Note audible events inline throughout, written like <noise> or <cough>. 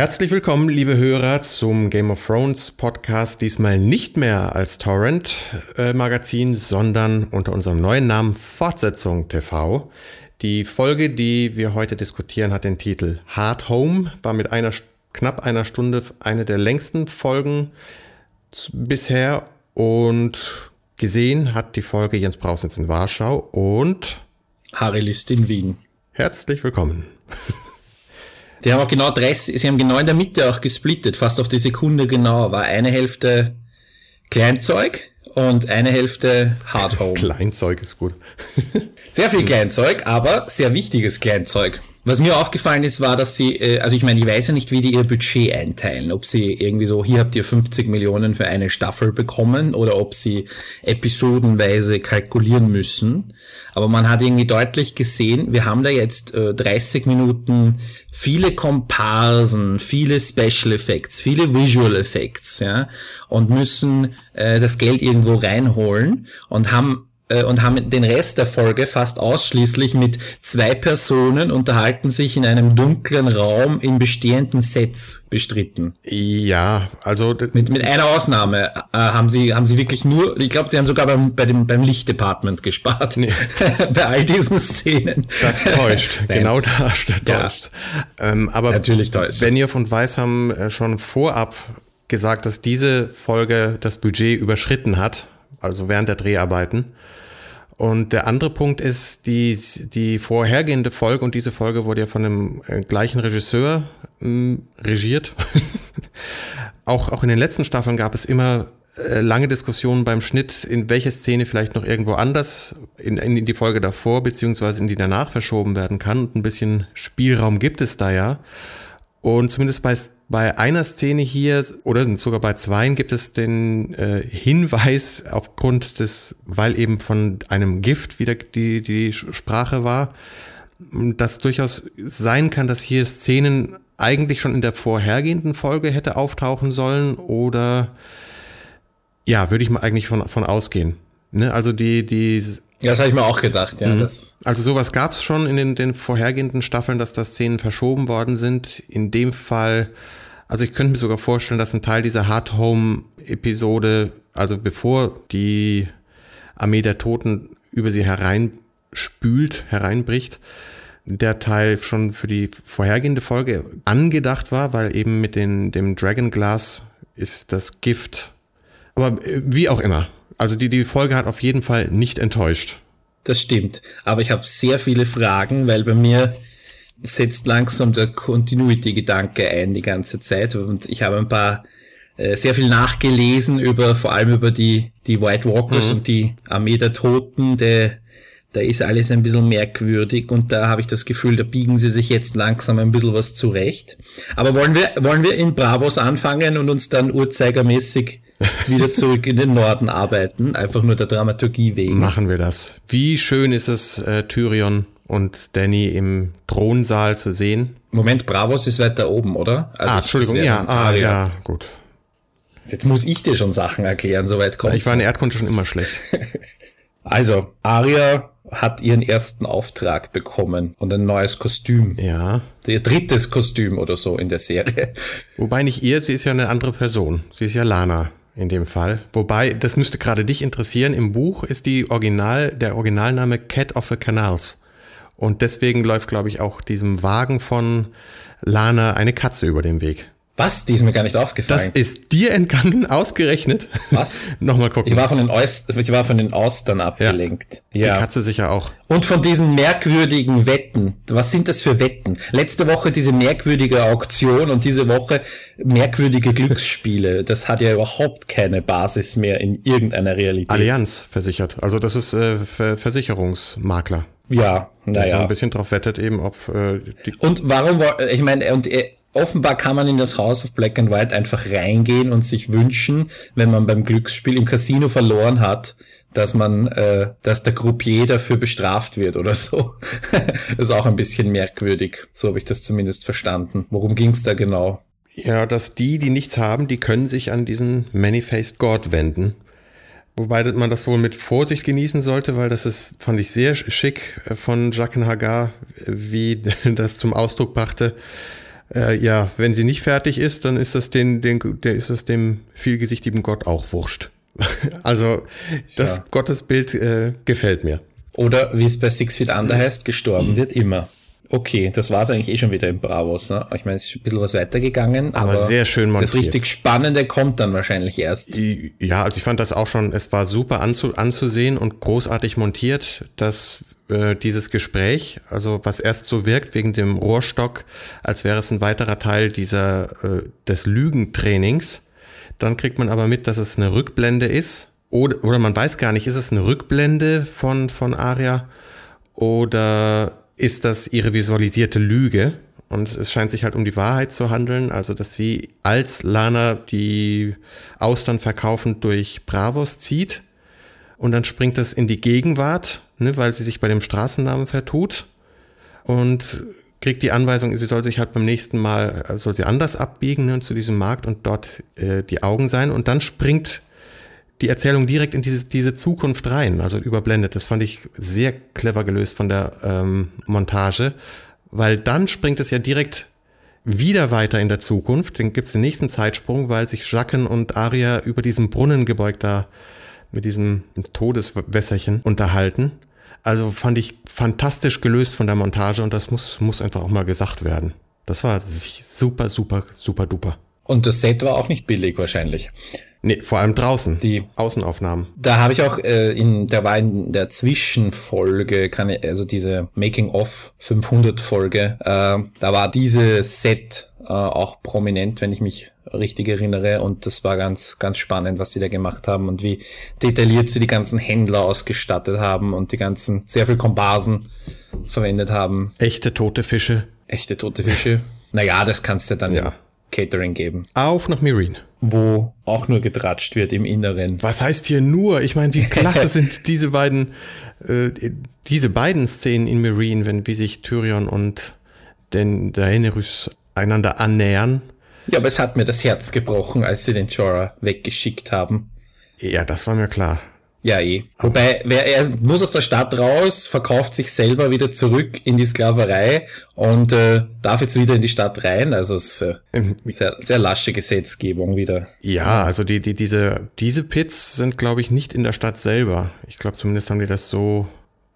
Herzlich willkommen, liebe Hörer, zum Game of Thrones Podcast. Diesmal nicht mehr als Torrent-Magazin, sondern unter unserem neuen Namen Fortsetzung TV. Die Folge, die wir heute diskutieren, hat den Titel Hard Home, war mit einer knapp einer Stunde eine der längsten Folgen bisher und gesehen hat die Folge Jens Brausnitz in Warschau und Harry List in Wien. Herzlich willkommen. Die haben auch genau 30, sie haben genau in der Mitte auch gesplittet, fast auf die Sekunde genau. War eine Hälfte Kleinzeug und eine Hälfte Hard Home. Kleinzeug ist gut. <laughs> Sehr viel Kleinzeug, aber sehr wichtiges Kleinzeug. Was mir aufgefallen ist, war, dass sie, äh, also ich meine, ich weiß ja nicht, wie die ihr Budget einteilen. Ob sie irgendwie so, hier habt ihr 50 Millionen für eine Staffel bekommen oder ob sie episodenweise kalkulieren müssen. Aber man hat irgendwie deutlich gesehen, wir haben da jetzt äh, 30 Minuten viele Komparsen, viele Special Effects, viele Visual Effects, ja, und müssen äh, das Geld irgendwo reinholen und haben äh, und haben den Rest der Folge fast ausschließlich mit zwei Personen unterhalten sich in einem dunklen Raum in bestehenden Sets bestritten. Ja, also mit, mit einer Ausnahme äh, haben sie haben sie wirklich nur, ich glaube, sie haben sogar beim bei dem beim Lichtdepartment gespart nee. <laughs> bei all diesen Szenen. Das täuscht, <laughs> genau da <laughs> täuscht. Ja. Ähm, aber natürlich täuscht. Benioff und Weiss haben äh, schon vorab gesagt, dass diese Folge das Budget überschritten hat, also während der Dreharbeiten. Und der andere Punkt ist, die, die vorhergehende Folge, und diese Folge wurde ja von dem äh, gleichen Regisseur äh, regiert. <laughs> auch, auch in den letzten Staffeln gab es immer äh, lange Diskussionen beim Schnitt, in welche Szene vielleicht noch irgendwo anders in, in die Folge davor beziehungsweise in die danach verschoben werden kann. Und ein bisschen Spielraum gibt es da ja. Und zumindest bei, bei einer Szene hier oder sogar bei zweien gibt es den äh, Hinweis aufgrund des, weil eben von einem Gift wieder die, die Sprache war, dass durchaus sein kann, dass hier Szenen eigentlich schon in der vorhergehenden Folge hätte auftauchen sollen oder ja, würde ich mal eigentlich von, von ausgehen. Ne? Also die, die ja, das habe ich mir auch gedacht, ja. Mhm. Also sowas gab es schon in den, den vorhergehenden Staffeln, dass da Szenen verschoben worden sind. In dem Fall, also ich könnte mir sogar vorstellen, dass ein Teil dieser Hard Home-Episode, also bevor die Armee der Toten über sie hereinspült, hereinbricht, der Teil schon für die vorhergehende Folge angedacht war, weil eben mit den, dem Dragon Glass ist das Gift. Aber äh, wie auch immer. Also die, die Folge hat auf jeden Fall nicht enttäuscht. Das stimmt. Aber ich habe sehr viele Fragen, weil bei mir setzt langsam der Continuity-Gedanke ein die ganze Zeit. Und ich habe ein paar äh, sehr viel nachgelesen über vor allem über die, die White Walkers mhm. und die Armee der Toten, der da ist alles ein bisschen merkwürdig und da habe ich das Gefühl, da biegen sie sich jetzt langsam ein bisschen was zurecht. Aber wollen wir, wollen wir in Bravos anfangen und uns dann uhrzeigermäßig wieder zurück in den Norden arbeiten, einfach nur der Dramaturgie wegen? Machen wir das. Wie schön ist es, äh, Tyrion und Danny im Thronsaal zu sehen? Moment, Bravos ist weiter oben, oder? Also ah, Entschuldigung, ja, ah, ja, gut. Jetzt muss ich dir schon Sachen erklären, soweit kommt Ich war in Erdkunde schon immer schlecht. <laughs> also, Aria hat ihren ersten Auftrag bekommen und ein neues Kostüm. Ja. Ihr drittes Kostüm oder so in der Serie. Wobei nicht ihr, sie ist ja eine andere Person. Sie ist ja Lana in dem Fall. Wobei, das müsste gerade dich interessieren. Im Buch ist die Original, der Originalname Cat of the Canals. Und deswegen läuft, glaube ich, auch diesem Wagen von Lana eine Katze über den Weg. Was? Die ist mir gar nicht aufgefallen. Das ist dir entgangen, ausgerechnet. Was? <laughs> Nochmal gucken. Ich war von den, Ost ich war von den Austern abgelenkt. Ja. ja. Die Katze sicher auch. Und von diesen merkwürdigen Wetten. Was sind das für Wetten? Letzte Woche diese merkwürdige Auktion und diese Woche merkwürdige Glücksspiele. Das hat ja überhaupt keine Basis mehr in irgendeiner Realität. Allianz versichert. Also das ist äh, Versicherungsmakler. Ja, naja. So ein bisschen drauf wettet eben, ob äh, die Und warum, ich meine, und äh, offenbar kann man in das Haus of Black and White einfach reingehen und sich wünschen, wenn man beim Glücksspiel im Casino verloren hat, dass man, äh, dass der Groupier dafür bestraft wird oder so. <laughs> das ist auch ein bisschen merkwürdig. So habe ich das zumindest verstanden. Worum ging es da genau? Ja, dass die, die nichts haben, die können sich an diesen Many-Faced God wenden. Wobei man das wohl mit Vorsicht genießen sollte, weil das ist, fand ich sehr schick von Jacques Hagar, wie <laughs> das zum Ausdruck brachte, Äh, ja, wenn sie nicht fertig ist, dann ist das den, den, der ist das dem vielgesichtigen Gott auch wurscht. <laughs> also das ja. Gottesbild äh, gefällt mir. Oder wie es bei Six Feet Under heißt, gestorben wird immer. Okay, das war es eigentlich eh schon wieder im Bravos. Ne? Ich meine, es ist ein bisschen was weitergegangen. Aber, aber sehr schön montiert. Das richtig Spannende kommt dann wahrscheinlich erst. Ja, also ich fand das auch schon, es war super anzu, anzusehen und großartig montiert, dass äh, dieses Gespräch, also was erst so wirkt wegen dem Rohrstock, als wäre es ein weiterer Teil dieser, äh, des Lügentrainings. Dann kriegt man aber mit, dass es eine Rückblende ist. Oder, oder man weiß gar nicht, ist es eine Rückblende von, von Aria oder ist das ihre visualisierte Lüge. Und es scheint sich halt um die Wahrheit zu handeln, also dass sie als Lana die Austern verkaufend durch Bravos zieht. Und dann springt das in die Gegenwart, ne, weil sie sich bei dem Straßennamen vertut. Und kriegt die Anweisung, sie soll sich halt beim nächsten Mal, soll sie anders abbiegen ne, zu diesem Markt und dort äh, die Augen sein. Und dann springt die Erzählung direkt in diese, diese Zukunft rein, also überblendet. Das fand ich sehr clever gelöst von der ähm, Montage, weil dann springt es ja direkt wieder weiter in der Zukunft. Dann gibt's den nächsten Zeitsprung, weil sich Jacques und Aria über diesem Brunnengebäude da mit diesem Todeswässerchen unterhalten. Also fand ich fantastisch gelöst von der Montage und das muss, muss einfach auch mal gesagt werden. Das war super, super, super duper. Und das Set war auch nicht billig wahrscheinlich. Nee, vor allem draußen. Die Außenaufnahmen. Da habe ich auch äh, in der war in der Zwischenfolge, kann ich, also diese Making of 500 Folge, äh, da war dieses Set äh, auch prominent, wenn ich mich richtig erinnere und das war ganz ganz spannend, was sie da gemacht haben und wie detailliert sie die ganzen Händler ausgestattet haben und die ganzen sehr viel Komparsen verwendet haben. Echte tote Fische. Echte tote Fische. <laughs> naja, das kannst du dann ja. Catering geben. Auf nach Marine. Wo auch nur getratscht wird im Inneren. Was heißt hier nur? Ich meine, wie klasse <laughs> sind diese beiden, äh, diese beiden Szenen in Marine, wenn wie sich Tyrion und den Daenerys einander annähern. Ja, aber es hat mir das Herz gebrochen, als sie den Jorah weggeschickt haben. Ja, das war mir klar. Ja, eh. Wobei, wer, er muss aus der Stadt raus, verkauft sich selber wieder zurück in die Sklaverei und äh, darf jetzt wieder in die Stadt rein. Also es ist äh, sehr, sehr lasche Gesetzgebung wieder. Ja, also die, die, diese, diese Pits sind, glaube ich, nicht in der Stadt selber. Ich glaube, zumindest haben die das so,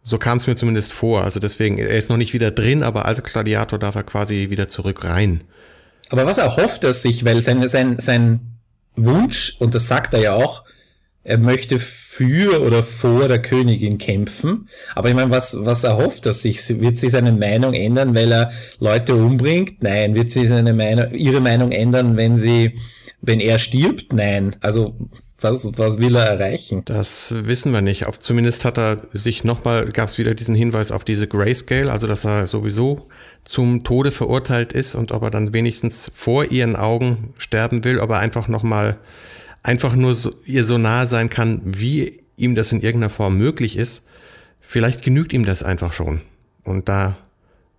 so kam es mir zumindest vor. Also deswegen, er ist noch nicht wieder drin, aber als Gladiator darf er quasi wieder zurück rein. Aber was er hofft er sich, weil sein, sein, sein Wunsch, und das sagt er ja auch, er möchte für oder vor der Königin kämpfen. Aber ich meine, was, was erhofft er sich? Wird sich seine Meinung ändern, weil er Leute umbringt? Nein. Wird sie seine Meinung, ihre Meinung ändern, wenn sie, wenn er stirbt? Nein. Also, was, was will er erreichen? Das wissen wir nicht. Auf, zumindest hat er sich nochmal, gab es wieder diesen Hinweis auf diese Grayscale, also dass er sowieso zum Tode verurteilt ist und ob er dann wenigstens vor ihren Augen sterben will, ob er einfach nochmal einfach nur so, ihr so nahe sein kann, wie ihm das in irgendeiner Form möglich ist, vielleicht genügt ihm das einfach schon. Und da,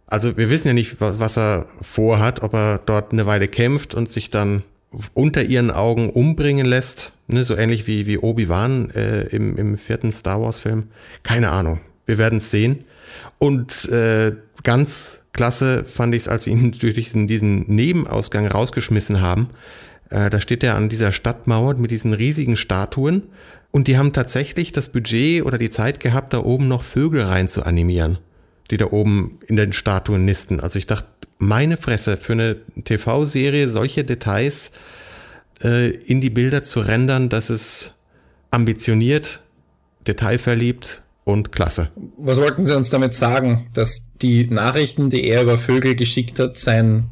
also wir wissen ja nicht, was er vorhat, ob er dort eine Weile kämpft und sich dann unter ihren Augen umbringen lässt, ne, so ähnlich wie, wie Obi-Wan äh, im, im vierten Star Wars-Film. Keine Ahnung. Wir werden es sehen. Und äh, ganz klasse fand ich es, als sie ihn <laughs> durch diesen, diesen Nebenausgang rausgeschmissen haben. Äh, da steht er an dieser Stadtmauer mit diesen riesigen Statuen. Und die haben tatsächlich das Budget oder die Zeit gehabt, da oben noch Vögel rein zu animieren, die da oben in den Statuen nisten. Also ich dachte, meine Fresse, für eine TV-Serie solche Details äh, in die Bilder zu rendern, das ist ambitioniert, detailverliebt und klasse. Was wollten Sie uns damit sagen, dass die Nachrichten, die er über Vögel geschickt hat, sein,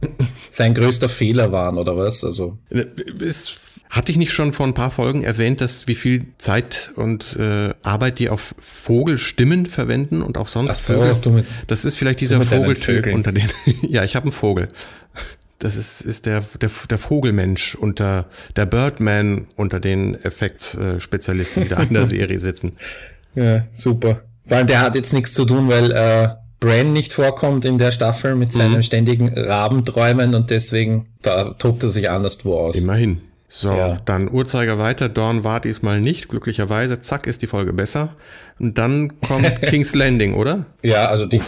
sein größter Fehler waren oder was? Also es hatte ich nicht schon vor ein paar Folgen erwähnt, dass wie viel Zeit und äh, Arbeit die auf Vogelstimmen verwenden und auch sonst Ach so, Vögel. Mit, das ist vielleicht dieser Vogeltyp unter den. <laughs> ja, ich habe einen Vogel. Das ist, ist der, der, der Vogelmensch unter der Birdman unter den Effektspezialisten, die da in der <laughs> Serie sitzen. Ja, super. Vor allem der hat jetzt nichts zu tun, weil äh, Bran nicht vorkommt in der Staffel mit seinen mhm. ständigen Rabenträumen und deswegen da tobt er sich anderswo aus. Immerhin. So, ja. dann Uhrzeiger weiter. Dawn war diesmal nicht, glücklicherweise. Zack, ist die Folge besser. Und dann kommt <laughs> King's Landing, oder? Ja, also die,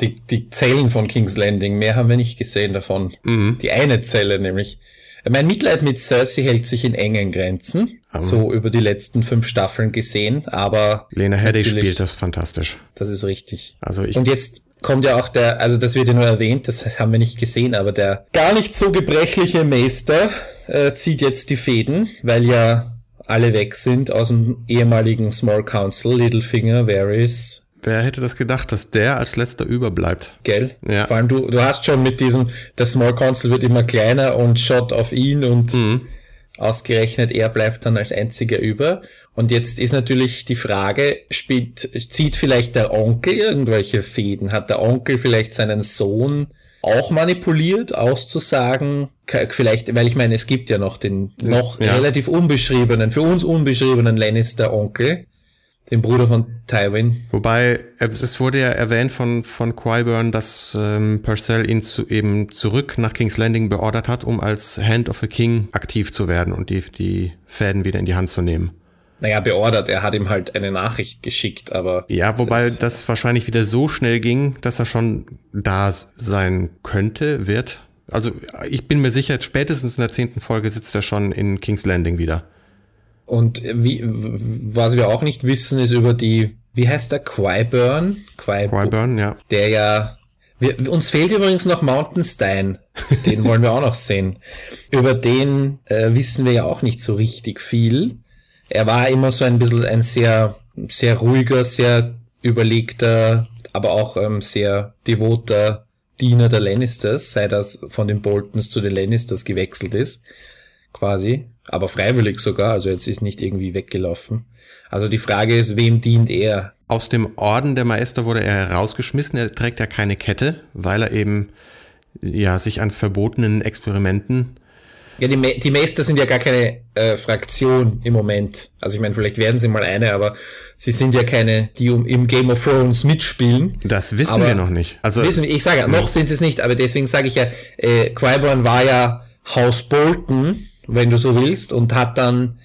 die, die Zellen von King's Landing, mehr haben wir nicht gesehen davon. Mhm. Die eine Zelle nämlich. Mein Mitleid mit Cersei hält sich in engen Grenzen, um. so über die letzten fünf Staffeln gesehen, aber. Lena Headey spielt das fantastisch. Das ist richtig. Also ich. Und jetzt kommt ja auch der, also das wird ja nur erwähnt, das haben wir nicht gesehen, aber der gar nicht so gebrechliche Meister äh, zieht jetzt die Fäden, weil ja alle weg sind aus dem ehemaligen Small Council, Littlefinger, Varys. Wer hätte das gedacht, dass der als letzter überbleibt? Gell? Ja. Vor allem du, du hast schon mit diesem, der Small Council wird immer kleiner und schaut auf ihn und mhm. ausgerechnet er bleibt dann als einziger über. Und jetzt ist natürlich die Frage, spielt, zieht vielleicht der Onkel irgendwelche Fäden? Hat der Onkel vielleicht seinen Sohn auch manipuliert, auszusagen, vielleicht, weil ich meine, es gibt ja noch den noch ja. relativ unbeschriebenen, für uns unbeschriebenen Lannister-Onkel, den Bruder von Tywin. Wobei, es wurde ja erwähnt von, von Qyburn, dass ähm, Purcell ihn zu, eben zurück nach King's Landing beordert hat, um als Hand of a King aktiv zu werden und die, die Fäden wieder in die Hand zu nehmen. Naja, beordert, er hat ihm halt eine Nachricht geschickt, aber. Ja, wobei das, das wahrscheinlich wieder so schnell ging, dass er schon da sein könnte, wird. Also ich bin mir sicher, spätestens in der zehnten Folge sitzt er schon in King's Landing wieder. Und wie, was wir auch nicht wissen, ist über die, wie heißt der, Qyburn? Qyburn, ja. Der ja, wir, uns fehlt übrigens noch Mountainstein. <laughs> Den wollen wir auch noch sehen. Über den äh, wissen wir ja auch nicht so richtig viel er war immer so ein bisschen ein sehr, sehr ruhiger, sehr überlegter, aber auch ähm, sehr devoter Diener der Lannisters, seit er von den Boltons zu den Lannisters gewechselt ist, quasi, aber freiwillig sogar, also jetzt ist nicht irgendwie weggelaufen. Also die Frage ist, wem dient er? Aus dem Orden der Meister wurde er herausgeschmissen, er trägt ja keine Kette, weil er eben ja sich an verbotenen Experimenten ja, die, die Meister sind ja gar keine äh, Fraktion im Moment. Also ich meine, vielleicht werden sie mal eine, aber sie sind ja keine, die um, im Game of Thrones mitspielen. Das wissen aber wir noch nicht. Also wissen, ich sage ja, noch sind sie es nicht, aber deswegen sage ich ja, äh, Qyburn war ja Haus Bolton, wenn du so willst, und hat dann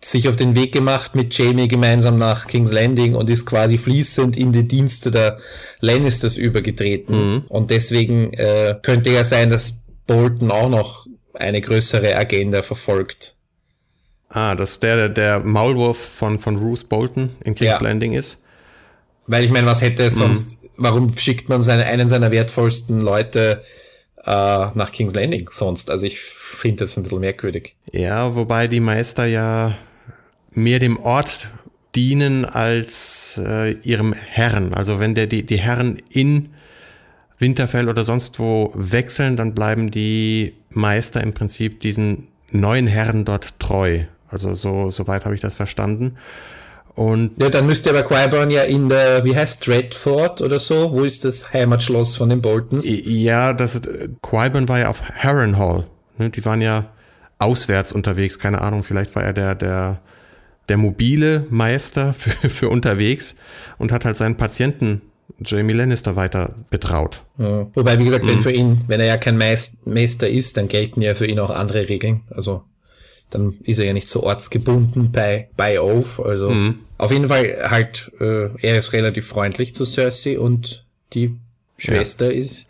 sich auf den Weg gemacht mit Jamie gemeinsam nach King's Landing und ist quasi fließend in die Dienste der Lannisters übergetreten. Mhm. Und deswegen äh, könnte ja sein, dass Bolton auch noch eine größere Agenda verfolgt. Ah, dass der der Maulwurf von, von Bruce Bolton in King's ja. Landing ist? Weil ich meine, was hätte es mhm. sonst, mhm. warum schickt man seine, einen seiner wertvollsten Leute äh, nach King's Landing sonst? Also ich finde das ein bisschen merkwürdig. Ja, wobei die Meister ja mehr dem Ort dienen als äh, ihrem Herren. Also wenn der die, die Herren in Winterfell oder sonst wo wechseln, dann bleiben die Meister im Prinzip diesen neuen Herren dort treu. Also so, soweit habe ich das verstanden. Und ja, dann müsste aber Qyburn ja in der, wie heißt Stratford oder so? Wo ist das Heimatschloss von den Boltons? Ja, das ist, Qyburn war ja auf Harrenhal. Ne? Die waren ja auswärts unterwegs, keine Ahnung, vielleicht war er der, der, der mobile Meister <laughs> für, für unterwegs und hat halt seinen Patienten Jamie Lannister weiter betraut. Ja. Wobei, wie gesagt, mhm. wenn für ihn, wenn er ja kein Meister ist, dann gelten ja für ihn auch andere Regeln. Also dann ist er ja nicht so ortsgebunden bei, bei Oath. Also mhm. auf jeden Fall halt, äh, er ist relativ freundlich zu Cersei und die Schwester ja. ist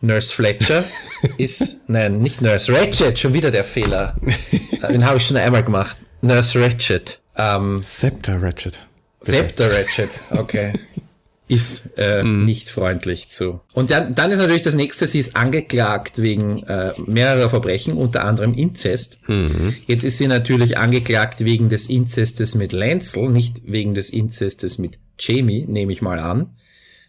Nurse Fletcher <laughs> ist, nein, nicht Nurse Ratchet, schon wieder der Fehler. <laughs> Den habe ich schon einmal gemacht. Nurse Ratchet. Ähm, Scepter Ratchet. Scepter Ratchet, okay <laughs> ist äh, mhm. nicht freundlich zu. Und dann, dann ist natürlich das nächste, sie ist angeklagt wegen äh, mehrerer Verbrechen, unter anderem Inzest. Mhm. Jetzt ist sie natürlich angeklagt wegen des Inzestes mit Lancel, nicht wegen des Inzestes mit Jamie, nehme ich mal an.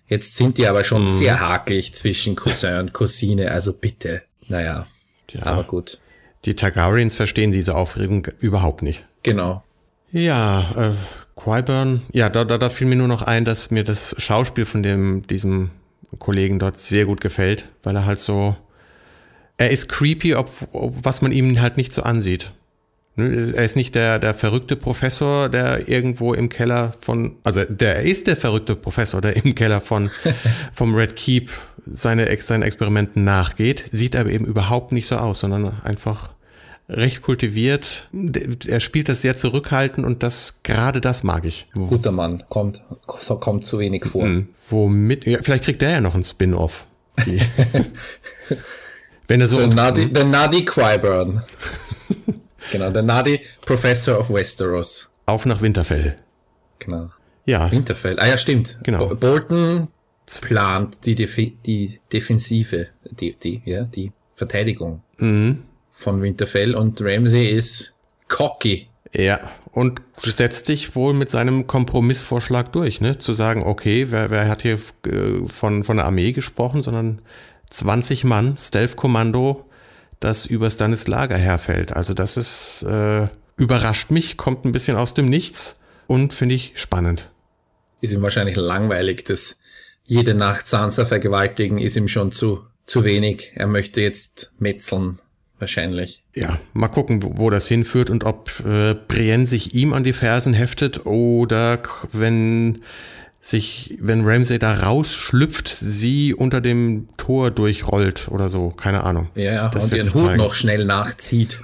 Jetzt sind die aber schon mhm. sehr hakelig zwischen Cousin und Cousine, also bitte. Naja, ja. aber gut. Die Targaryens verstehen diese Aufregung überhaupt nicht. Genau. Ja, äh, Qyburn, ja, da, da, da fiel mir nur noch ein, dass mir das Schauspiel von dem, diesem Kollegen dort sehr gut gefällt, weil er halt so, er ist creepy, ob, ob, was man ihm halt nicht so ansieht. Ne, er ist nicht der, der verrückte Professor, der irgendwo im Keller von, also der ist der verrückte Professor, der im Keller von, <laughs> vom Red Keep seine, seinen Experimenten nachgeht, sieht aber eben überhaupt nicht so aus, sondern einfach recht kultiviert. Er spielt das sehr zurückhaltend und das gerade das mag ich. Guter Mann, kommt, kommt zu wenig vor. Mhm. Womit, ja, vielleicht kriegt er ja noch einen Spin-off. <laughs> Wenn er so. Der Nadi, der Nadi genau, der Nadi Professor of Westeros. Auf nach Winterfell. Genau. Ja. Winterfell. Ah ja, stimmt. Genau. Bolton plant die, Def die Defensive, die, die, ja, die Verteidigung mhm. Von Winterfell und Ramsey ist cocky. Ja, und setzt sich wohl mit seinem Kompromissvorschlag durch, ne? Zu sagen, okay, wer, wer hat hier äh, von, von der Armee gesprochen, sondern 20 Mann, Stealth-Kommando, das übers Stannis Lager herfällt. Also das ist, äh, überrascht mich, kommt ein bisschen aus dem Nichts und finde ich spannend. Ist ihm wahrscheinlich langweilig, dass jede Nacht Sansa vergewaltigen ist ihm schon zu, zu wenig. Er möchte jetzt metzeln, wahrscheinlich. Ja, mal gucken, wo, wo das hinführt und ob äh, Brienne sich ihm an die Fersen heftet oder wenn sich, wenn Ramsay da rausschlüpft, sie unter dem Tor durchrollt oder so, keine Ahnung. Ja, ja, das und ihren Hut zeigen. noch schnell nachzieht.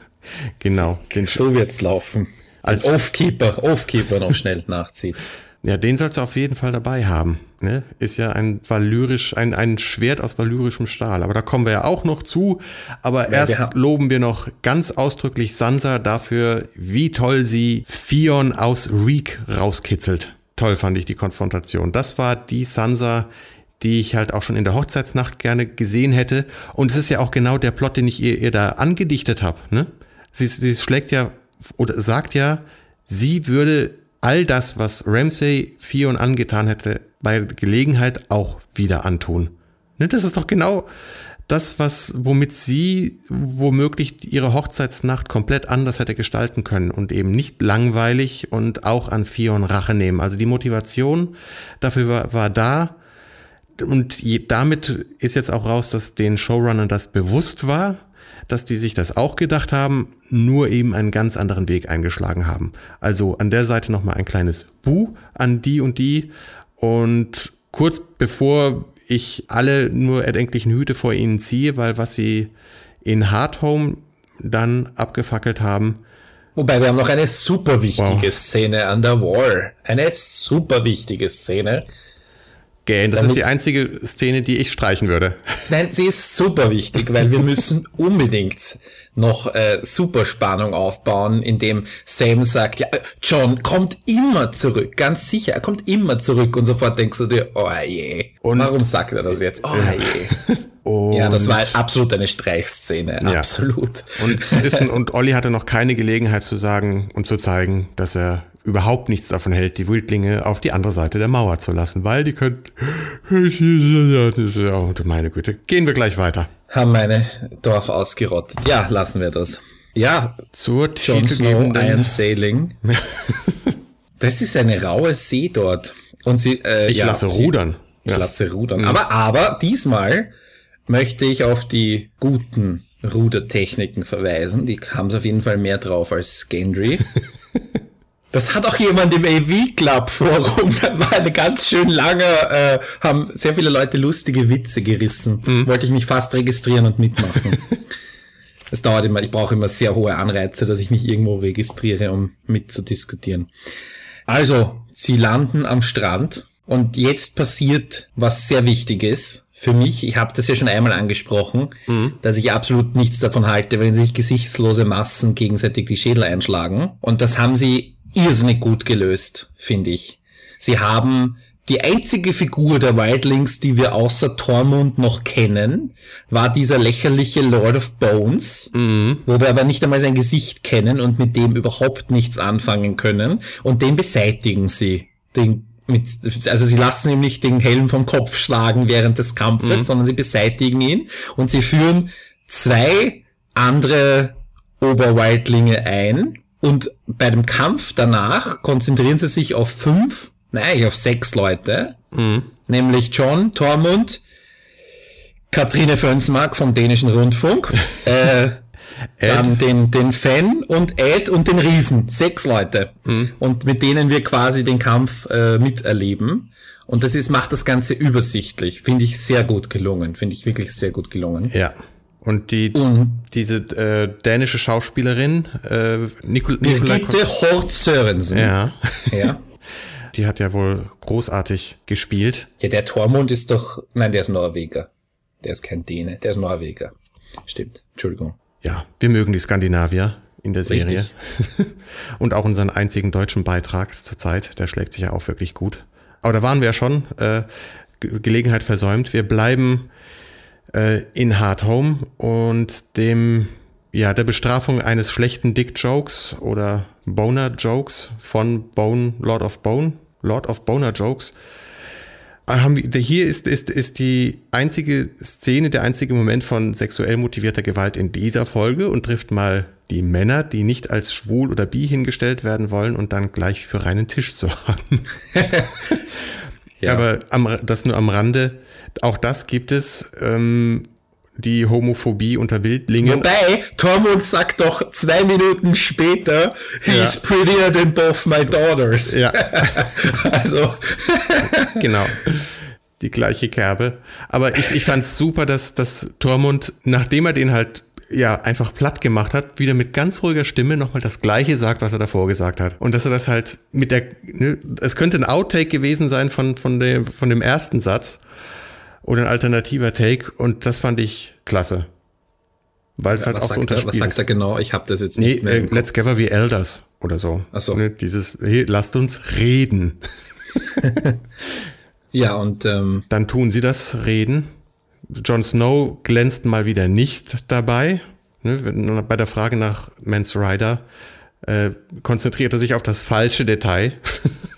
<laughs> genau. Den so wird's laufen. Als Offkeeper, Offkeeper noch schnell nachzieht. <laughs> Ja, den sollst du auf jeden Fall dabei haben. Ne? Ist ja ein valyrisch, ein, ein Schwert aus valyrischem Stahl. Aber da kommen wir ja auch noch zu. Aber ja, erst wir loben wir noch ganz ausdrücklich Sansa dafür, wie toll sie Fion aus Reek rauskitzelt toll fand ich die Konfrontation. Das war die Sansa, die ich halt auch schon in der Hochzeitsnacht gerne gesehen hätte. Und es ist ja auch genau der Plot, den ich ihr, ihr da angedichtet habe. Ne? Sie, sie schlägt ja oder sagt ja, sie würde all das, was Ramsay Fion angetan hätte, bei Gelegenheit auch wieder antun. Ne? Das ist doch genau das, was, womit sie womöglich ihre Hochzeitsnacht komplett anders hätte gestalten können und eben nicht langweilig und auch an Fion Rache nehmen. Also die Motivation dafür war, war da. Und je, damit ist jetzt auch raus, dass den Showrunnern das bewusst war, dass die sich das auch gedacht haben, nur eben einen ganz anderen Weg eingeschlagen haben. Also an der Seite nochmal ein kleines Bu an die und die. Und kurz bevor ich alle nur erdenklichen Hüte vor ihnen ziehe, weil was sie in Hardhome dann abgefackelt haben. Wobei wir haben noch eine super wichtige wow. Szene an der Wall. Eine super wichtige Szene. Gähn, das ist die einzige Szene, die ich streichen würde. <laughs> Nein, sie ist super wichtig, weil wir müssen unbedingt noch äh, super Spannung aufbauen, indem Sam sagt, ja, John kommt immer zurück, ganz sicher, er kommt immer zurück und sofort denkst du dir, oh je, und warum sagt er das jetzt? Oh je. <laughs> Und ja, das war absolut eine Streichszene, ja. absolut. Und, ist, und Olli hatte noch keine Gelegenheit zu sagen und zu zeigen, dass er überhaupt nichts davon hält, die Wildlinge auf die andere Seite der Mauer zu lassen, weil die können. Oh, meine Güte. Gehen wir gleich weiter. Haben meine Dorf ausgerottet. Ja, lassen wir das. Ja, zur Jon Snow, I am sailing. <laughs> das ist eine raue See dort. Und sie, äh, ich ja, lasse sie, rudern. Ich ja. lasse rudern. Mhm. Aber, aber diesmal möchte ich auf die guten Rudertechniken verweisen. Die haben es auf jeden Fall mehr drauf als Gendry. <laughs> Das hat auch jemand im AV Club Forum, da war eine ganz schön lange, äh, haben sehr viele Leute lustige Witze gerissen. Mhm. Wollte ich mich fast registrieren und mitmachen. <laughs> Es dauert immer, ich brauche immer sehr hohe Anreize, dass ich mich irgendwo registriere, um mitzudiskutieren. Also, sie landen am Strand und jetzt passiert was sehr Wichtiges für mich. Ich habe das ja schon einmal angesprochen, mhm. dass ich absolut nichts davon halte, wenn sich gesichtslose Massen gegenseitig die Schädel einschlagen. Und das haben sie irrsinnig gut gelöst, finde ich. Sie haben die einzige Figur der Wildlings, die wir außer Tormund noch kennen, war dieser lächerliche Lord of Bones, mhm. wo wir aber nicht einmal sein Gesicht kennen und mit dem überhaupt nichts anfangen können. Und den beseitigen sie. Den mit, also sie lassen ihm nicht den Helm vom Kopf schlagen während des Kampfes, mhm. sondern sie beseitigen ihn und sie führen zwei andere Oberwildlinge ein und bei dem Kampf danach konzentrieren sie sich auf fünf, nein, auf sechs Leute. Mhm. Nämlich John, Tormund, Katrine Fönsmark vom dänischen Rundfunk, <laughs> äh, dann den, den Fan und Ed und den Riesen. Sechs Leute. Mhm. Und mit denen wir quasi den Kampf äh, miterleben. Und das ist, macht das Ganze übersichtlich. Finde ich sehr gut gelungen. Finde ich wirklich sehr gut gelungen. Ja. Und die, um, diese äh, dänische Schauspielerin, äh, Nicol Birgitte Hort Sörensen. Ja. ja. <laughs> Die hat ja wohl großartig gespielt. Ja, der Tormund ist doch, nein, der ist Norweger. Der ist kein Däne, der ist Norweger. Stimmt, Entschuldigung. Ja, wir mögen die Skandinavier in der Serie. <laughs> Und auch unseren einzigen deutschen Beitrag zurzeit, der schlägt sich ja auch wirklich gut. Aber da waren wir ja schon, äh, Gelegenheit versäumt. Wir bleiben äh, in Hard Home und dem, ja, der Bestrafung eines schlechten Dick-Jokes oder Boner-Jokes von Bone, Lord of Bone, Lord of Boner Jokes. Ah, haben wir, hier ist, ist, ist die einzige Szene, der einzige Moment von sexuell motivierter Gewalt in dieser Folge und trifft mal die Männer, die nicht als schwul oder bi hingestellt werden wollen und dann gleich für reinen Tisch sorgen. <laughs> ja. Aber am, das nur am Rande. Auch das gibt es. Ähm, die Homophobie unter Wildlingen. Wobei, Tormund sagt doch zwei Minuten später, he's ja. prettier than both my daughters. Ja. <laughs> <laughs> also. genau. Die gleiche Kerbe. Aber ich, ich fand es super, dass, dass Tormund, nachdem er den halt ja einfach platt gemacht hat, wieder mit ganz ruhiger Stimme nochmal das Gleiche sagt, was er davor gesagt hat. Und dass er das halt mit der, ne, es könnte ein Outtake gewesen sein von, von, dem, von dem ersten Satz oder ein alternativer Take und das fand ich klasse. Weil es ja, halt auch so unterspielt Was sagt er genau? Ich habe das jetzt nicht nee, mehr. Äh, let's gather wie Elders oder so. Ach so. Ne, dieses, hey, lasst uns reden. <laughs> ja, und ähm, dann tun sie das Reden Jon Snow glänzt mal wieder nicht dabei. Ne, bei der Frage nach Mans Rider äh, konzentriert er sich auf das falsche Detail.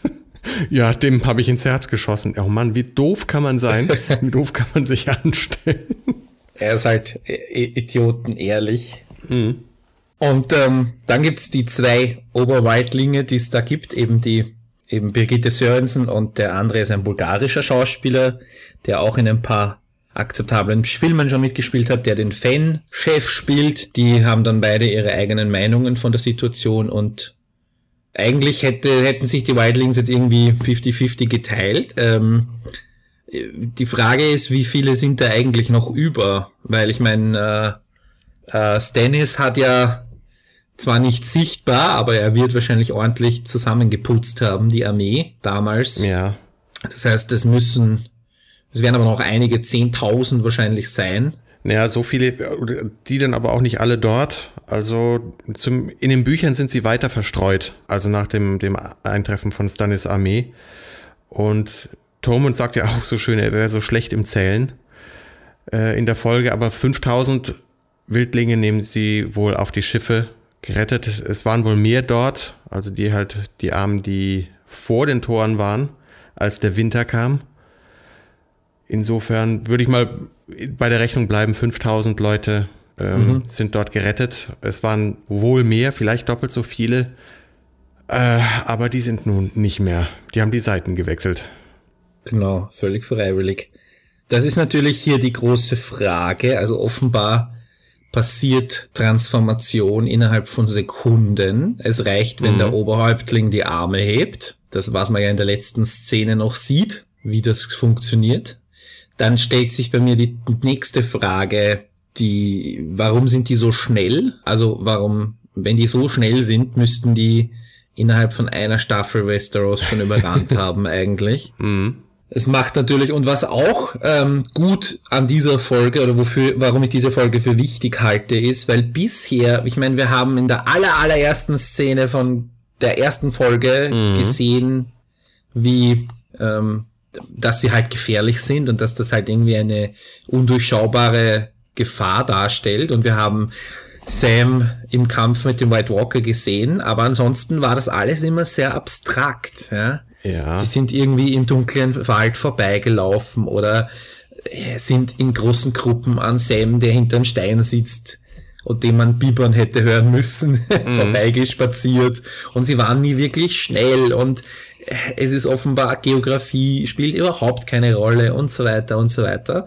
<laughs> ja, dem habe ich ins Herz geschossen. Oh Mann, wie doof kann man sein? <laughs> Wie doof kann man sich anstellen? Er ist halt Idioten ehrlich. Mhm. Und ähm, dann gibt's die zwei Oberweitlinge, die es da gibt, eben die eben Birgitte Sörensen und der andere ist ein bulgarischer Schauspieler, der auch in ein paar akzeptablen Filmen schon mitgespielt hat, der den Fan-Chef spielt. Die haben dann beide ihre eigenen Meinungen von der Situation und eigentlich hätte, hätten sich die Wildlings jetzt irgendwie 50-50 geteilt. Ähm, die Frage ist, wie viele sind da eigentlich noch über? Weil ich meine, äh, äh, Stannis hat ja zwar nicht sichtbar, aber er wird wahrscheinlich ordentlich zusammengeputzt haben, die Armee damals. Ja. Das heißt, es müssen es werden aber noch einige Zehntausend wahrscheinlich sein. Naja, so viele, die dann aber auch nicht alle dort. Also zum, in den Büchern sind sie weiter verstreut, also nach dem, dem Eintreffen von Stannis Armee. Und Tormund sagt ja auch so schön, er wäre so schlecht im Zählen äh, in der Folge, aber 5000 Wildlinge nehmen sie wohl auf die Schiffe gerettet. Es waren wohl mehr dort, also die halt die Armen, die vor den Toren waren, als der Winter kam. Insofern würde ich mal bei der Rechnung bleiben, 5000 Leute ähm, mhm. sind dort gerettet. Es waren wohl mehr, vielleicht doppelt so viele, äh, aber die sind nun nicht mehr. Die haben die Seiten gewechselt. Genau, völlig freiwillig. Das ist natürlich hier die große Frage. Also offenbar passiert Transformation innerhalb von Sekunden. Es reicht, wenn mhm. der Oberhäuptling die Arme hebt. Das, was man ja in der letzten Szene noch sieht, wie das funktioniert dann stellt sich bei mir die nächste Frage, die, warum sind die so schnell? Also warum, wenn die so schnell sind, müssten die innerhalb von einer Staffel Westeros schon überrannt <laughs> haben eigentlich. Mhm. Es macht natürlich, und was auch ähm, gut an dieser Folge oder wofür, warum ich diese Folge für wichtig halte, ist, weil bisher, ich meine, wir haben in der aller, allerersten Szene von der ersten Folge mhm. gesehen, wie ähm, dass sie halt gefährlich sind und dass das halt irgendwie eine undurchschaubare Gefahr darstellt. Und wir haben Sam im Kampf mit dem White Walker gesehen, aber ansonsten war das alles immer sehr abstrakt. Ja? Ja. Sie sind irgendwie im dunklen Wald vorbeigelaufen oder äh, sind in großen Gruppen an Sam, der hinterm Stein sitzt und den man bibbern hätte hören müssen, <laughs> mhm. vorbeigespaziert. Und sie waren nie wirklich schnell und es ist offenbar Geografie spielt überhaupt keine Rolle und so weiter und so weiter.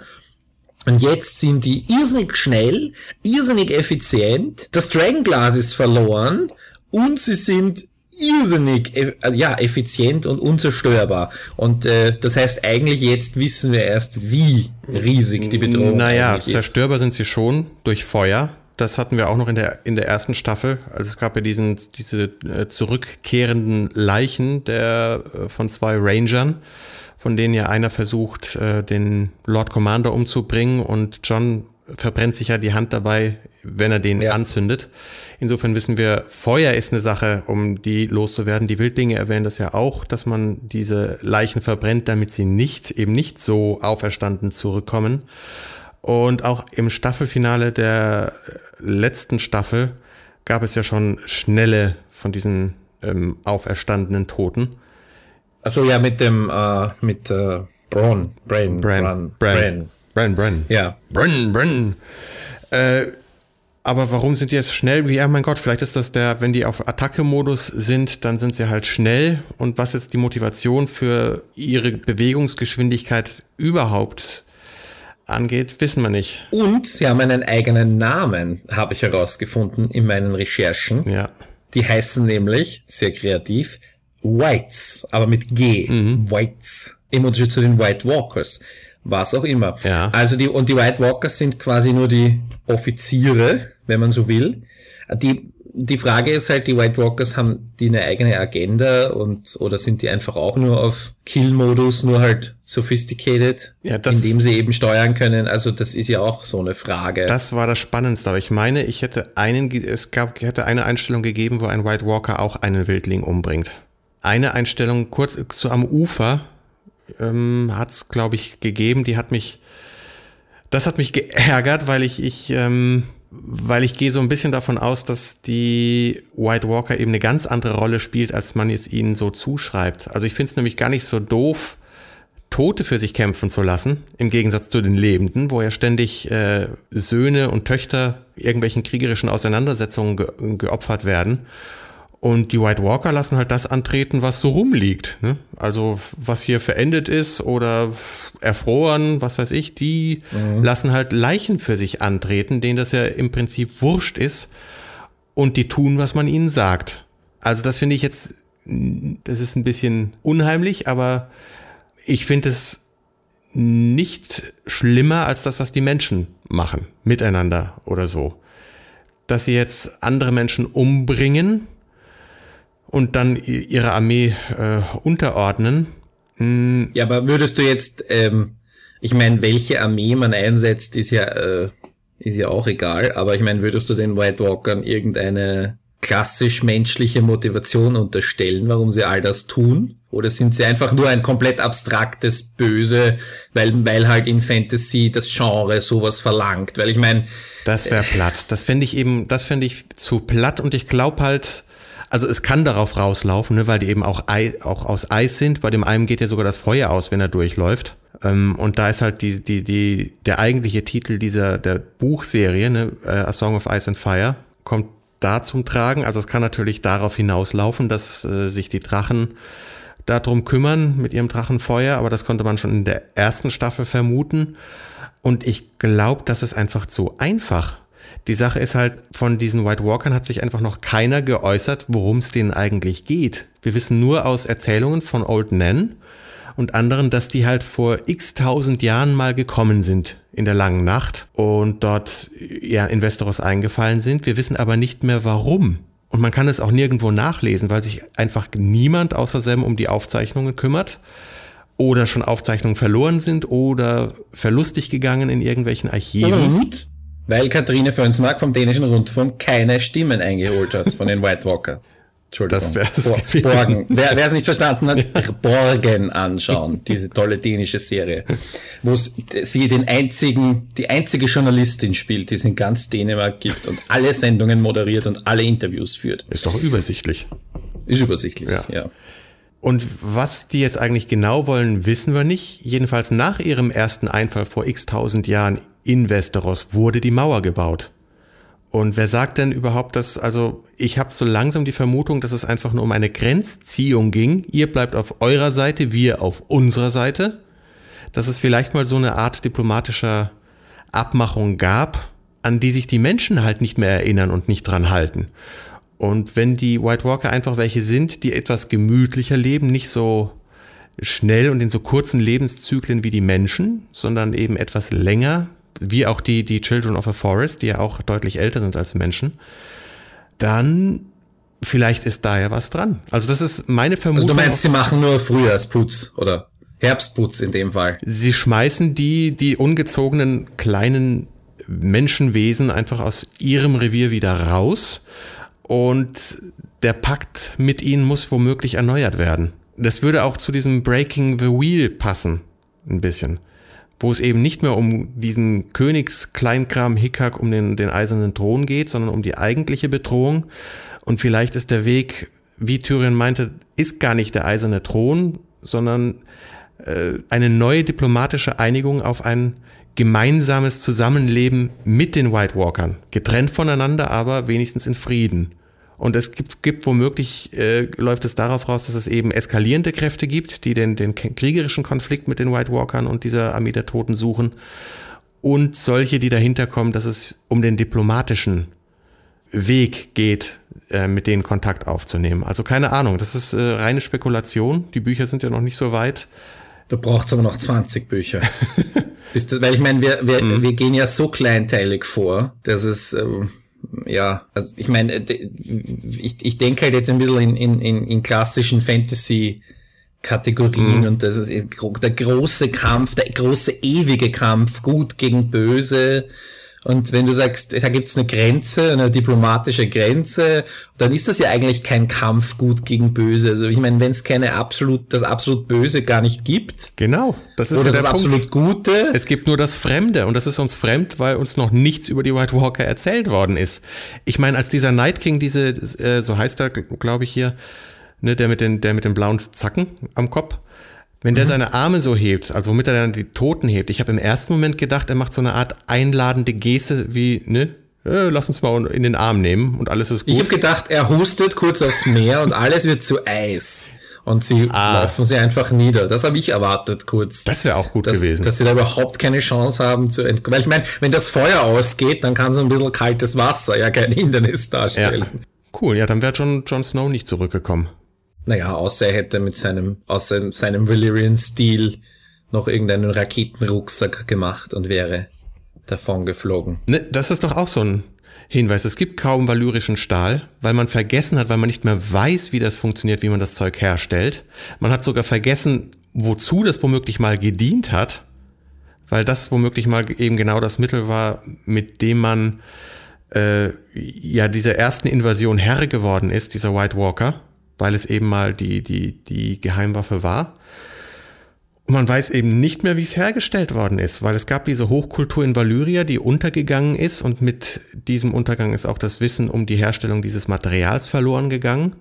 Und jetzt sind die irrsinnig schnell, irrsinnig effizient, das Dragonglass ist verloren und sie sind irrsinnig äh, ja, effizient und unzerstörbar. Und äh, das heißt eigentlich jetzt wissen wir erst, wie riesig die Bedrohung naja, ist. Naja, zerstörbar sind sie schon durch Feuer. Das hatten wir auch noch in der, in der ersten Staffel. Also es gab ja diesen, diese äh, zurückkehrenden Leichen der, äh, von zwei Rangern, von denen ja einer versucht, äh, den Lord Commander umzubringen und John verbrennt sich ja die Hand dabei, wenn er den ja. anzündet. Insofern wissen wir, Feuer ist eine Sache, um die loszuwerden. Die Wildlinge erwähnen das ja auch, dass man diese Leichen verbrennt, damit sie nicht, eben nicht so auferstanden zurückkommen. Und auch im Staffelfinale der letzten Staffel gab es ja schon schnelle von diesen ähm, auferstandenen Toten. Also ja, mit dem, äh, mit äh, Braun, Brain, Bran, Bran, Bran, Bran, Bran. Ja. Bran, Bran. Äh, aber warum sind die jetzt schnell? Wie, ja, mein Gott, vielleicht ist das der, wenn die auf Attacke-Modus sind, dann sind sie halt schnell. Und was ist die Motivation für ihre Bewegungsgeschwindigkeit überhaupt angeht, wissen wir nicht. Und sie haben einen eigenen Namen, habe ich herausgefunden in meinen Recherchen. Ja. Die heißen nämlich, sehr kreativ, Whites, aber mit G. Mhm. Whites. Im Unterschied zu den White Walkers was auch immer. Ja. Also die, und die White Walkers sind quasi nur die Offiziere, wenn man so will. Die, die Frage ist halt, die White Walkers haben die eine eigene Agenda und, oder sind die einfach auch nur auf Kill-Modus, nur halt sophisticated, ja, das, indem sie eben steuern können? Also das ist ja auch so eine Frage. Das war das Spannendste, aber ich meine, ich hätte einen, es gab, hätte eine Einstellung gegeben, wo ein White Walker auch einen Wildling umbringt. Eine Einstellung kurz so am Ufer, ähm, hat es, glaube ich, gegeben. Die hat mich, das hat mich geärgert, weil ich, ich, ähm, weil ich gehe so ein bisschen davon aus, dass die White Walker eben eine ganz andere Rolle spielt, als man jetzt ihnen so zuschreibt. Also ich finde es nämlich gar nicht so doof, Tote für sich kämpfen zu lassen, im Gegensatz zu den Lebenden, wo ja ständig äh, Söhne und Töchter irgendwelchen kriegerischen Auseinandersetzungen ge geopfert werden. Und die White Walker lassen halt das antreten, was so rumliegt. Ne? Also was hier verendet ist oder erfroren, was weiß ich, die mhm. lassen halt Leichen für sich antreten, denen das ja im Prinzip wurscht ist. Und die tun, was man ihnen sagt. Also das finde ich jetzt, das ist ein bisschen unheimlich, aber ich finde es nicht schlimmer als das, was die Menschen machen, miteinander oder so. Dass sie jetzt andere Menschen umbringen, und dann ihre Armee äh, unterordnen. Hm. Ja, aber würdest du jetzt, ähm, ich meine, welche Armee man einsetzt, ist ja, äh, ist ja auch egal, aber ich meine, würdest du den White Walkern irgendeine klassisch menschliche Motivation unterstellen, warum sie all das tun? Oder sind sie einfach nur ein komplett abstraktes Böse, weil, weil halt in Fantasy das Genre sowas verlangt? Weil ich meine. Das wäre platt. Das fände ich eben, das fände ich zu platt und ich glaube halt, also es kann darauf rauslaufen, ne, weil die eben auch, Ei, auch aus Eis sind. Bei dem einen geht ja sogar das Feuer aus, wenn er durchläuft. Ähm, und da ist halt die, die, die, der eigentliche Titel dieser der Buchserie, ne, äh, A Song of Ice and Fire, kommt da zum Tragen. Also es kann natürlich darauf hinauslaufen, dass äh, sich die Drachen darum kümmern mit ihrem Drachenfeuer, aber das konnte man schon in der ersten Staffel vermuten. Und ich glaube, das ist einfach zu einfach. Die Sache ist halt, von diesen White Walkern hat sich einfach noch keiner geäußert, worum es denen eigentlich geht. Wir wissen nur aus Erzählungen von Old Nan und anderen, dass die halt vor x tausend Jahren mal gekommen sind in der langen Nacht und dort ja in Westeros eingefallen sind. Wir wissen aber nicht mehr warum. Und man kann es auch nirgendwo nachlesen, weil sich einfach niemand außer Sam um die Aufzeichnungen kümmert oder schon Aufzeichnungen verloren sind oder verlustig gegangen in irgendwelchen Archiven. Und? Weil Katharine Fönsmark vom dänischen Rundfunk keine Stimmen eingeholt hat von den White Walker. Entschuldigung. Das Bo Borgen. Wer, es nicht verstanden hat, Borgen anschauen, diese tolle dänische Serie, wo sie den einzigen, die einzige Journalistin spielt, die es in ganz Dänemark gibt und alle Sendungen moderiert und alle Interviews führt. Ist doch übersichtlich. Ist übersichtlich, ja. ja. Und was die jetzt eigentlich genau wollen, wissen wir nicht. Jedenfalls nach ihrem ersten Einfall vor x tausend Jahren in Westeros wurde die Mauer gebaut. Und wer sagt denn überhaupt, dass, also ich habe so langsam die Vermutung, dass es einfach nur um eine Grenzziehung ging. Ihr bleibt auf eurer Seite, wir auf unserer Seite. Dass es vielleicht mal so eine Art diplomatischer Abmachung gab, an die sich die Menschen halt nicht mehr erinnern und nicht dran halten. Und wenn die White Walker einfach welche sind, die etwas gemütlicher leben, nicht so schnell und in so kurzen Lebenszyklen wie die Menschen, sondern eben etwas länger, wie auch die, die Children of a Forest, die ja auch deutlich älter sind als Menschen, dann vielleicht ist da ja was dran. Also das ist meine Vermutung. Also du meinst, sie machen nur Frühjahrsputz oder Herbstputz in dem Fall? Sie schmeißen die, die ungezogenen kleinen Menschenwesen einfach aus ihrem Revier wieder raus und der Pakt mit ihnen muss womöglich erneuert werden. Das würde auch zu diesem Breaking the Wheel passen, ein bisschen. Wo es eben nicht mehr um diesen Königskleinkram Hickhack um den, den eisernen Thron geht, sondern um die eigentliche Bedrohung. Und vielleicht ist der Weg, wie Tyrion meinte, ist gar nicht der eiserne Thron, sondern äh, eine neue diplomatische Einigung auf ein gemeinsames Zusammenleben mit den White Walkern. Getrennt voneinander, aber wenigstens in Frieden. Und es gibt, gibt womöglich, äh, läuft es darauf raus, dass es eben eskalierende Kräfte gibt, die den, den kriegerischen Konflikt mit den White Walkern und dieser Armee der Toten suchen. Und solche, die dahinter kommen, dass es um den diplomatischen Weg geht, äh, mit denen Kontakt aufzunehmen. Also keine Ahnung, das ist äh, reine Spekulation. Die Bücher sind ja noch nicht so weit. Da braucht es aber noch 20 Bücher. <laughs> Bis das, weil ich meine, wir, wir, mhm. wir gehen ja so kleinteilig vor, dass es, ähm, ja, also ich meine, ich, ich denke halt jetzt ein bisschen in, in, in, in klassischen Fantasy- Kategorien mhm. und das ist der große Kampf, der große ewige Kampf, gut gegen böse, und wenn du sagst, da gibt's eine Grenze, eine diplomatische Grenze, dann ist das ja eigentlich kein Kampf gut gegen böse. Also ich meine, wenn es keine absolut, das absolut Böse gar nicht gibt. Genau, das ist oder ja das Punkt. absolut Gute. Es gibt nur das Fremde und das ist uns fremd, weil uns noch nichts über die White Walker erzählt worden ist. Ich meine, als dieser Night King, diese, äh, so heißt er, glaube ich hier, ne, der mit den, der mit den blauen Zacken am Kopf, wenn der mhm. seine Arme so hebt, also womit er dann die Toten hebt, ich habe im ersten Moment gedacht, er macht so eine Art einladende Geste wie, ne, äh, lass uns mal in den Arm nehmen und alles ist gut. Ich habe gedacht, er hustet kurz aufs Meer und alles wird zu Eis. Und sie ah. laufen sie einfach nieder. Das habe ich erwartet kurz. Das wäre auch gut dass, gewesen. Dass sie da überhaupt keine Chance haben zu entkommen. Weil ich meine, wenn das Feuer ausgeht, dann kann so ein bisschen kaltes Wasser ja kein Hindernis darstellen. Ja. Cool, ja, dann wäre Jon, Jon Snow nicht zurückgekommen. Naja, außer er hätte mit seinem, aus seinem Valyrian-Stil noch irgendeinen Raketenrucksack gemacht und wäre davon geflogen. Ne, das ist doch auch so ein Hinweis. Es gibt kaum valyrischen Stahl, weil man vergessen hat, weil man nicht mehr weiß, wie das funktioniert, wie man das Zeug herstellt. Man hat sogar vergessen, wozu das womöglich mal gedient hat, weil das womöglich mal eben genau das Mittel war, mit dem man äh, ja dieser ersten Invasion Herr geworden ist, dieser White Walker weil es eben mal die, die, die Geheimwaffe war. Und man weiß eben nicht mehr, wie es hergestellt worden ist, weil es gab diese Hochkultur in Valyria, die untergegangen ist und mit diesem Untergang ist auch das Wissen um die Herstellung dieses Materials verloren gegangen.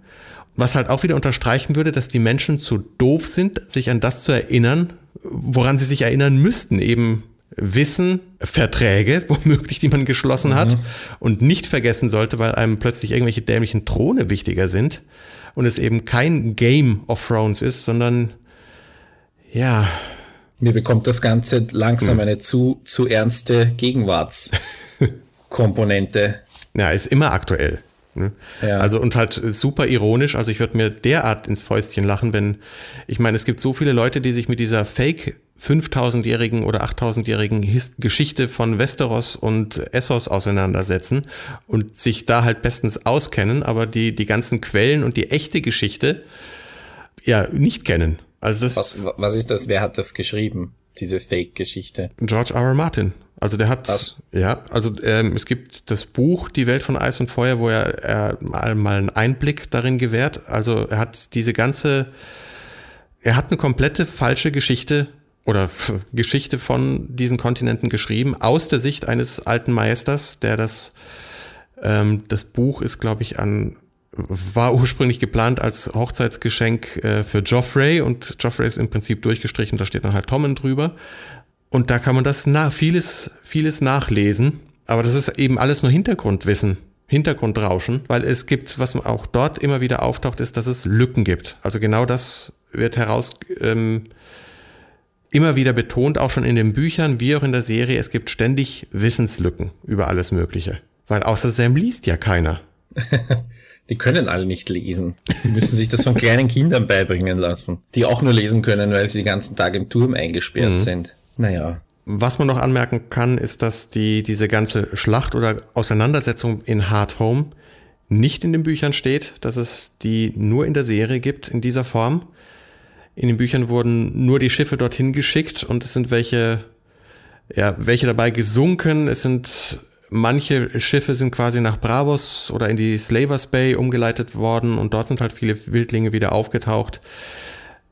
Was halt auch wieder unterstreichen würde, dass die Menschen zu doof sind, sich an das zu erinnern, woran sie sich erinnern müssten, eben Wissen, Verträge, <laughs> womöglich, die man geschlossen mhm. hat und nicht vergessen sollte, weil einem plötzlich irgendwelche dämlichen Throne wichtiger sind und es eben kein Game of Thrones ist, sondern ja. Mir bekommt das Ganze langsam hm. eine zu, zu ernste Gegenwartskomponente. ja, ist immer aktuell. Ne? Ja. Also und halt super ironisch. Also ich würde mir derart ins Fäustchen lachen, wenn ich meine, es gibt so viele Leute, die sich mit dieser Fake 5000-jährigen oder 8000-jährigen Geschichte von Westeros und Essos auseinandersetzen und sich da halt bestens auskennen, aber die, die ganzen Quellen und die echte Geschichte ja nicht kennen. Also das was, was ist das? Wer hat das geschrieben? Diese Fake-Geschichte? George R. R. Martin. Also der hat, was? ja, also ähm, es gibt das Buch Die Welt von Eis und Feuer, wo er, er mal, mal einen Einblick darin gewährt. Also er hat diese ganze, er hat eine komplette falsche Geschichte oder Geschichte von diesen Kontinenten geschrieben, aus der Sicht eines alten Meisters, der das, ähm, das Buch ist, glaube ich, an, war ursprünglich geplant als Hochzeitsgeschenk äh, für Joffrey und Joffrey ist im Prinzip durchgestrichen, da steht dann halt Tommen drüber. Und da kann man das na, vieles, vieles nachlesen. Aber das ist eben alles nur Hintergrundwissen. Hintergrundrauschen, weil es gibt, was auch dort immer wieder auftaucht, ist, dass es Lücken gibt. Also genau das wird heraus ähm, immer wieder betont, auch schon in den Büchern wie auch in der Serie, es gibt ständig Wissenslücken über alles Mögliche. Weil außer Sam liest ja keiner. <laughs> Die können alle nicht lesen. Die müssen sich das von kleinen Kindern beibringen lassen, die auch nur lesen können, weil sie den ganzen Tag im Turm eingesperrt mhm. sind. Naja. Was man noch anmerken kann, ist, dass die, diese ganze Schlacht oder Auseinandersetzung in Hard Home nicht in den Büchern steht, dass es die nur in der Serie gibt in dieser Form. In den Büchern wurden nur die Schiffe dorthin geschickt und es sind welche, ja, welche dabei gesunken. Es sind manche Schiffe sind quasi nach Bravos oder in die Slavers Bay umgeleitet worden und dort sind halt viele Wildlinge wieder aufgetaucht.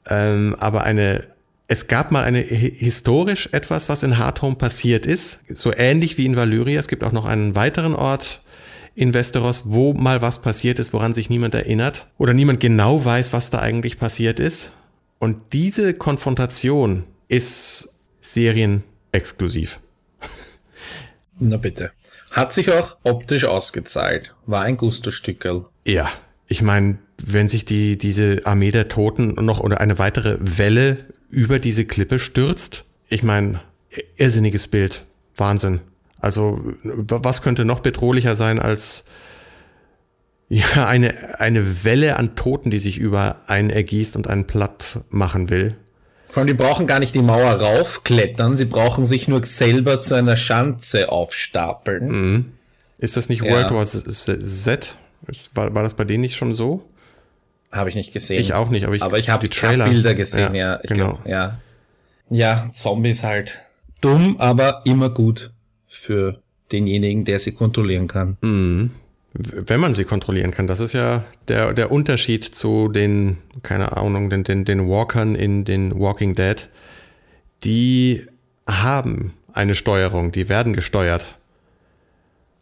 Ähm, aber eine, es gab mal eine historisch etwas, was in Hardhome passiert ist, so ähnlich wie in Valyria. Es gibt auch noch einen weiteren Ort in Westeros, wo mal was passiert ist, woran sich niemand erinnert oder niemand genau weiß, was da eigentlich passiert ist. Und diese Konfrontation ist serienexklusiv. Na bitte. Hat sich auch optisch ausgezahlt. War ein Gusto-Stückel. Ja, ich meine, wenn sich die, diese Armee der Toten noch oder eine weitere Welle über diese Klippe stürzt, ich meine, irrsinniges Bild. Wahnsinn. Also, was könnte noch bedrohlicher sein als ja, eine, eine Welle an Toten, die sich über einen ergießt und einen platt machen will? Vor allem, die brauchen gar nicht die Mauer raufklettern, sie brauchen sich nur selber zu einer Schanze aufstapeln. Mhm. Ist das nicht ja. World War Z? War, war das bei denen nicht schon so? Habe ich nicht gesehen. Ich auch nicht, aber ich, aber ich habe die Trailer. Hab Bilder gesehen, ja. ja genau. Glaub, ja. ja, Zombies halt dumm, aber immer gut für denjenigen, der sie kontrollieren kann. Mhm wenn man sie kontrollieren kann. Das ist ja der, der Unterschied zu den, keine Ahnung, den, den, den Walkern in den Walking Dead. Die haben eine Steuerung, die werden gesteuert.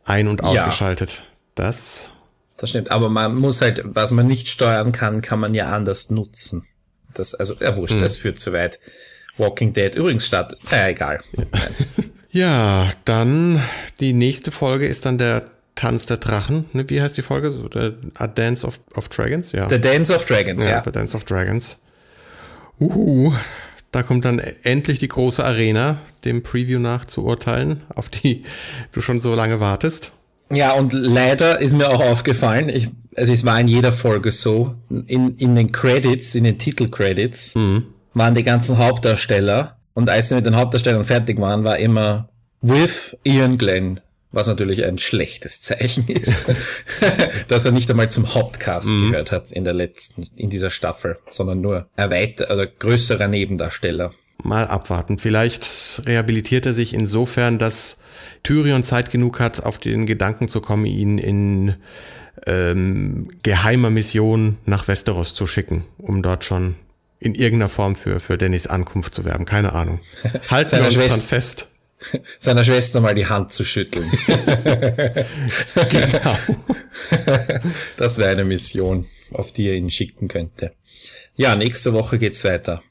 Ein- und ausgeschaltet. Ja. Das. Das stimmt, aber man muss halt, was man nicht steuern kann, kann man ja anders nutzen. Das, also, ja, wurscht, hm. das führt zu weit. Walking Dead, übrigens statt, naja, egal. Ja. <laughs> ja, dann die nächste Folge ist dann der Tanz der Drachen. Ne, wie heißt die Folge? So, der, A Dance of, of Dragons? Ja. The Dance of Dragons, ja. ja. The Dance of Dragons. Uhu. Da kommt dann endlich die große Arena, dem Preview nach zu urteilen, auf die du schon so lange wartest. Ja, und leider ist mir auch aufgefallen, ich, also es war in jeder Folge so, in, in den Credits, in den Titelcredits, mhm. waren die ganzen Hauptdarsteller und als sie mit den Hauptdarstellern fertig waren, war immer with Ian Glenn was natürlich ein schlechtes Zeichen ist, <laughs> dass er nicht einmal zum Hauptcast mhm. gehört hat in der letzten, in dieser Staffel, sondern nur erweitert, oder größerer Nebendarsteller. Mal abwarten. Vielleicht rehabilitiert er sich insofern, dass Tyrion Zeit genug hat, auf den Gedanken zu kommen, ihn in ähm, geheimer Mission nach Westeros zu schicken, um dort schon in irgendeiner Form für, für Dennis Ankunft zu werben. Keine Ahnung. <laughs> Halten wir uns Schwester, fest <laughs> seiner Schwester mal die Hand zu schütteln. <laughs> genau. <laughs> Das wäre eine Mission, auf die er ihn schicken könnte. Ja, nächste Woche geht's weiter.